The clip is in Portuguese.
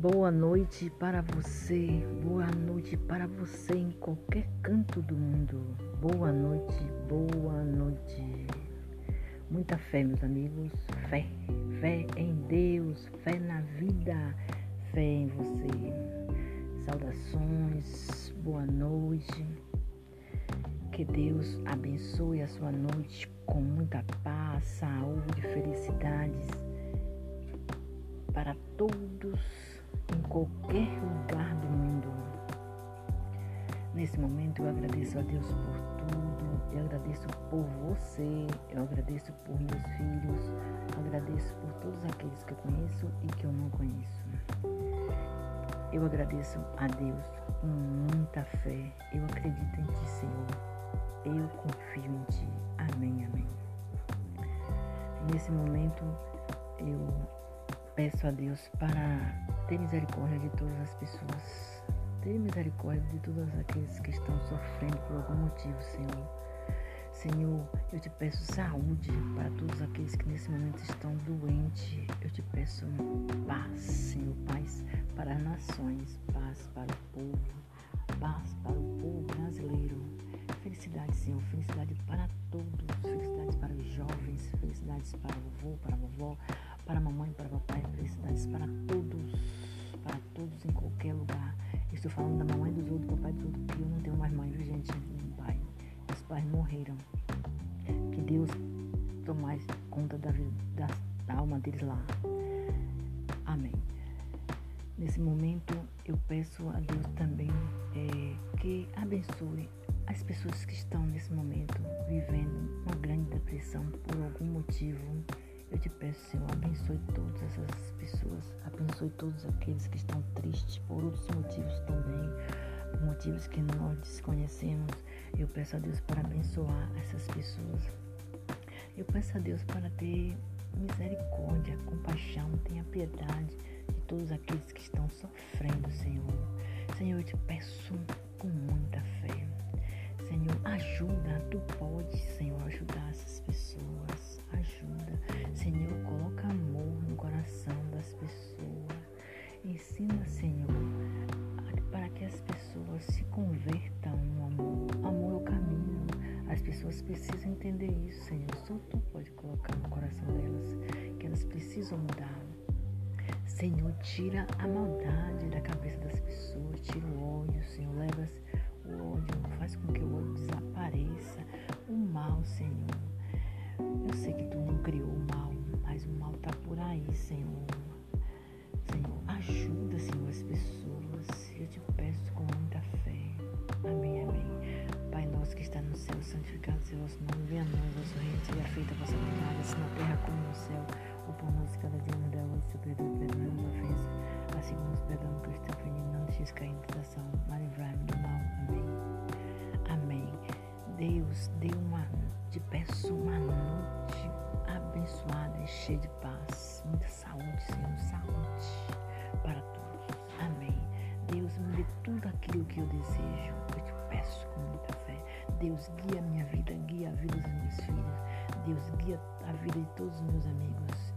Boa noite para você, boa noite para você em qualquer canto do mundo. Boa noite, boa noite. Muita fé, meus amigos, fé, fé em Deus, fé na vida, fé em você. Saudações, boa noite. Que Deus abençoe a sua noite com muita paz, saúde, felicidades para todos em qualquer lugar do mundo. Nesse momento eu agradeço a Deus por tudo, eu agradeço por você, eu agradeço por meus filhos, agradeço por todos aqueles que eu conheço e que eu não conheço. Eu agradeço a Deus com muita fé. Eu acredito em Ti, Senhor. Eu confio em Ti. Amém, amém. Nesse momento eu peço a Deus para ter misericórdia de todas as pessoas. Ter misericórdia de todos aqueles que estão sofrendo por algum motivo, Senhor. Senhor, eu te peço saúde para todos aqueles que nesse momento estão doentes. Eu te peço paz, Senhor, paz para as nações, paz para o povo, paz para o povo brasileiro. Felicidade, Senhor, felicidade para todos, felicidade para os jovens, felicidades para o vovô, para a vovó, para a mamãe, para o papai, felicidades Estou falando da mamãe dos outros, do papai dos outros, porque eu não tenho mais mãe, viu, gente? Pai. Meus pais morreram. Que Deus tomasse conta da, vida, da, alma deles lá. Amém. Nesse momento, eu peço a Deus também é, que abençoe as pessoas que estão nesse momento vivendo uma grande depressão por algum motivo eu te peço, Senhor, abençoe todas essas abençoe todos aqueles que estão tristes por outros motivos também, motivos que nós desconhecemos. Eu peço a Deus para abençoar essas pessoas. Eu peço a Deus para ter misericórdia, compaixão, tenha piedade de todos aqueles que estão sofrendo, Senhor. Senhor, eu te peço com muita fé. Senhor, ajuda, tu pode, As pessoas precisam entender isso, Senhor. Só tu pode colocar no coração delas que elas precisam mudar. Senhor, tira a maldade da cabeça das pessoas, tira o ódio, Senhor, leva o ódio, faz com que o ódio desapareça, o mal, Senhor. Eu sei que tu não criou o mal, mas o mal está por aí, Senhor. Senhor, ajuda, Senhor, as pessoas. Santificado seja o vosso nome. Venha a nós, vosso reino, seja feita a vossa vontade, assim na terra como no céu. O pão nosso cada dia nos dá hoje, seu perdoa a ofensa. Assim como nos perdoamos que estão ofendidos, não deixes cair em tentação, mas livrai-me do mal. Amém. Amém. Deus, dê uma, te peço uma noite abençoada e cheia de paz. Muita saúde, Senhor, saúde para todos. Amém. Deus, me dê tudo aquilo que eu desejo. Deus, guia a minha vida, guia a vida dos meus filhos. Deus, guia a vida de todos os meus amigos.